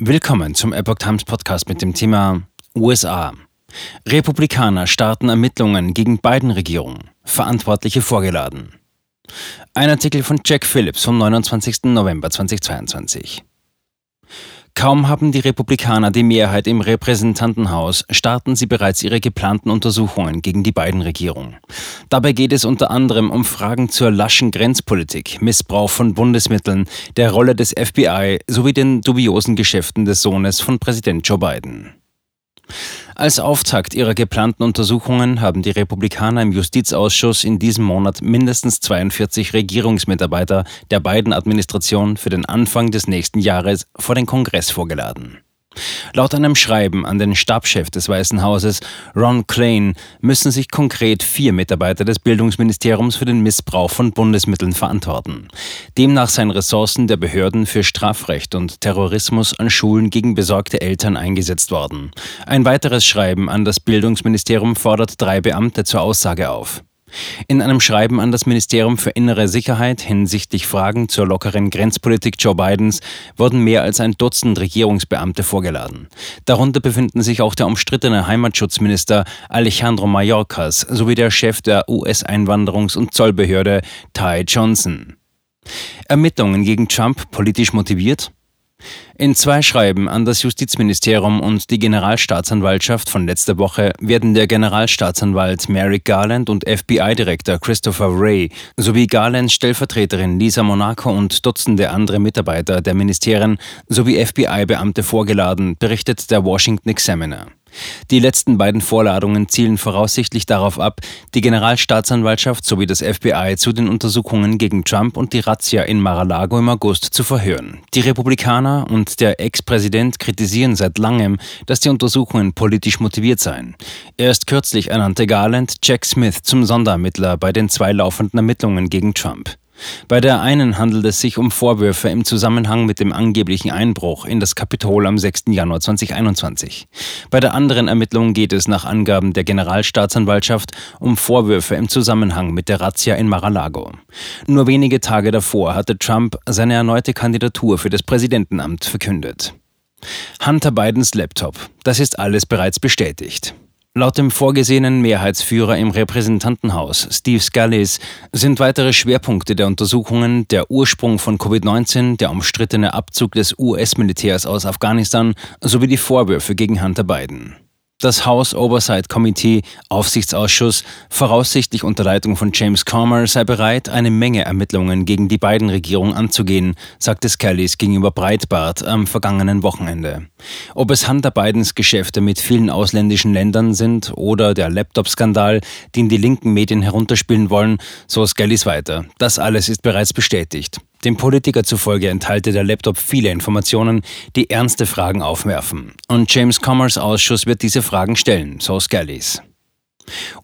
Willkommen zum Epoch Times Podcast mit dem Thema USA. Republikaner starten Ermittlungen gegen Biden-Regierung. Verantwortliche vorgeladen. Ein Artikel von Jack Phillips vom 29. November 2022. Kaum haben die Republikaner die Mehrheit im Repräsentantenhaus, starten sie bereits ihre geplanten Untersuchungen gegen die beiden Regierung. Dabei geht es unter anderem um Fragen zur laschen Grenzpolitik, Missbrauch von Bundesmitteln, der Rolle des FBI sowie den dubiosen Geschäften des Sohnes von Präsident Joe Biden. Als Auftakt ihrer geplanten Untersuchungen haben die Republikaner im Justizausschuss in diesem Monat mindestens 42 Regierungsmitarbeiter der beiden Administrationen für den Anfang des nächsten Jahres vor den Kongress vorgeladen. Laut einem Schreiben an den Stabschef des Weißen Hauses, Ron Klain, müssen sich konkret vier Mitarbeiter des Bildungsministeriums für den Missbrauch von Bundesmitteln verantworten. Demnach seien Ressourcen der Behörden für Strafrecht und Terrorismus an Schulen gegen besorgte Eltern eingesetzt worden. Ein weiteres Schreiben an das Bildungsministerium fordert drei Beamte zur Aussage auf. In einem Schreiben an das Ministerium für innere Sicherheit hinsichtlich Fragen zur lockeren Grenzpolitik Joe Bidens wurden mehr als ein Dutzend Regierungsbeamte vorgeladen. Darunter befinden sich auch der umstrittene Heimatschutzminister Alejandro Mayorkas sowie der Chef der US-Einwanderungs- und Zollbehörde Ty Johnson. Ermittlungen gegen Trump politisch motiviert? In zwei Schreiben an das Justizministerium und die Generalstaatsanwaltschaft von letzter Woche werden der Generalstaatsanwalt Merrick Garland und FBI-Direktor Christopher Wray sowie Garlands Stellvertreterin Lisa Monaco und Dutzende andere Mitarbeiter der Ministerien sowie FBI-Beamte vorgeladen, berichtet der Washington Examiner. Die letzten beiden Vorladungen zielen voraussichtlich darauf ab, die Generalstaatsanwaltschaft sowie das FBI zu den Untersuchungen gegen Trump und die Razzia in Mar-a-Lago im August zu verhören. Die Republikaner und der Ex-Präsident kritisieren seit langem, dass die Untersuchungen politisch motiviert seien. Erst kürzlich ernannte Garland Jack Smith zum Sonderermittler bei den zwei laufenden Ermittlungen gegen Trump. Bei der einen handelt es sich um Vorwürfe im Zusammenhang mit dem angeblichen Einbruch in das Kapitol am 6. Januar 2021. Bei der anderen Ermittlung geht es nach Angaben der Generalstaatsanwaltschaft um Vorwürfe im Zusammenhang mit der Razzia in Mar-a-Lago. Nur wenige Tage davor hatte Trump seine erneute Kandidatur für das Präsidentenamt verkündet. Hunter Bidens Laptop. Das ist alles bereits bestätigt. Laut dem vorgesehenen Mehrheitsführer im Repräsentantenhaus, Steve Scalise, sind weitere Schwerpunkte der Untersuchungen der Ursprung von Covid-19, der umstrittene Abzug des US-Militärs aus Afghanistan sowie die Vorwürfe gegen Hunter Biden. Das House Oversight Committee, Aufsichtsausschuss, voraussichtlich unter Leitung von James Comer, sei bereit, eine Menge Ermittlungen gegen die beiden Regierungen anzugehen, sagte Scalise gegenüber Breitbart am vergangenen Wochenende. Ob es Hunter Bidens Geschäfte mit vielen ausländischen Ländern sind oder der Laptop-Skandal, den die linken Medien herunterspielen wollen, so Scalise weiter. Das alles ist bereits bestätigt. Dem Politiker zufolge enthalte der Laptop viele Informationen, die ernste Fragen aufwerfen. Und James Commerce Ausschuss wird diese Fragen stellen, so Scalise.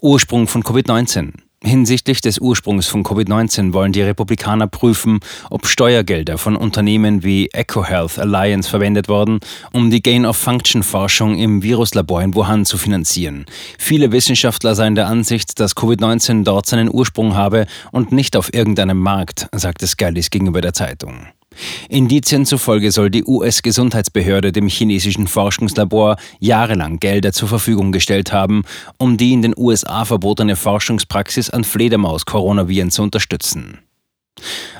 Ursprung von Covid-19. Hinsichtlich des Ursprungs von Covid-19 wollen die Republikaner prüfen, ob Steuergelder von Unternehmen wie EcoHealth Alliance verwendet wurden, um die Gain-of-Function-Forschung im Viruslabor in Wuhan zu finanzieren. Viele Wissenschaftler seien der Ansicht, dass Covid-19 dort seinen Ursprung habe und nicht auf irgendeinem Markt, sagte Scalise gegenüber der Zeitung. Indizien zufolge soll die US-Gesundheitsbehörde dem chinesischen Forschungslabor jahrelang Gelder zur Verfügung gestellt haben, um die in den USA verbotene Forschungspraxis an Fledermaus-Coronaviren zu unterstützen.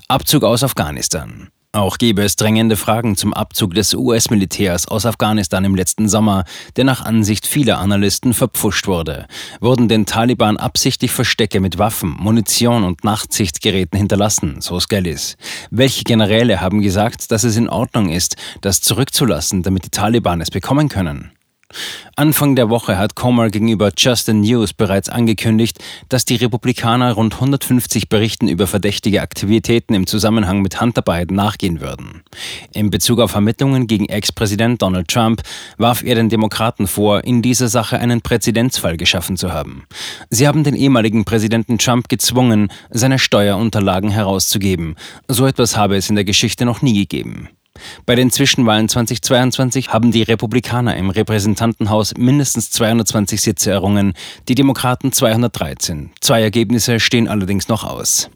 Abzug aus Afghanistan. Auch gäbe es drängende Fragen zum Abzug des US-Militärs aus Afghanistan im letzten Sommer, der nach Ansicht vieler Analysten verpfuscht wurde. Wurden den Taliban absichtlich Verstecke mit Waffen, Munition und Nachtsichtgeräten hinterlassen, so Skellis. Welche Generäle haben gesagt, dass es in Ordnung ist, das zurückzulassen, damit die Taliban es bekommen können? Anfang der Woche hat Comer gegenüber Justin News bereits angekündigt, dass die Republikaner rund 150 Berichten über verdächtige Aktivitäten im Zusammenhang mit Hunter Biden nachgehen würden. In Bezug auf Ermittlungen gegen Ex-Präsident Donald Trump warf er den Demokraten vor, in dieser Sache einen Präzedenzfall geschaffen zu haben. Sie haben den ehemaligen Präsidenten Trump gezwungen, seine Steuerunterlagen herauszugeben. So etwas habe es in der Geschichte noch nie gegeben. Bei den Zwischenwahlen 2022 haben die Republikaner im Repräsentantenhaus mindestens 220 Sitze errungen, die Demokraten 213. Zwei Ergebnisse stehen allerdings noch aus.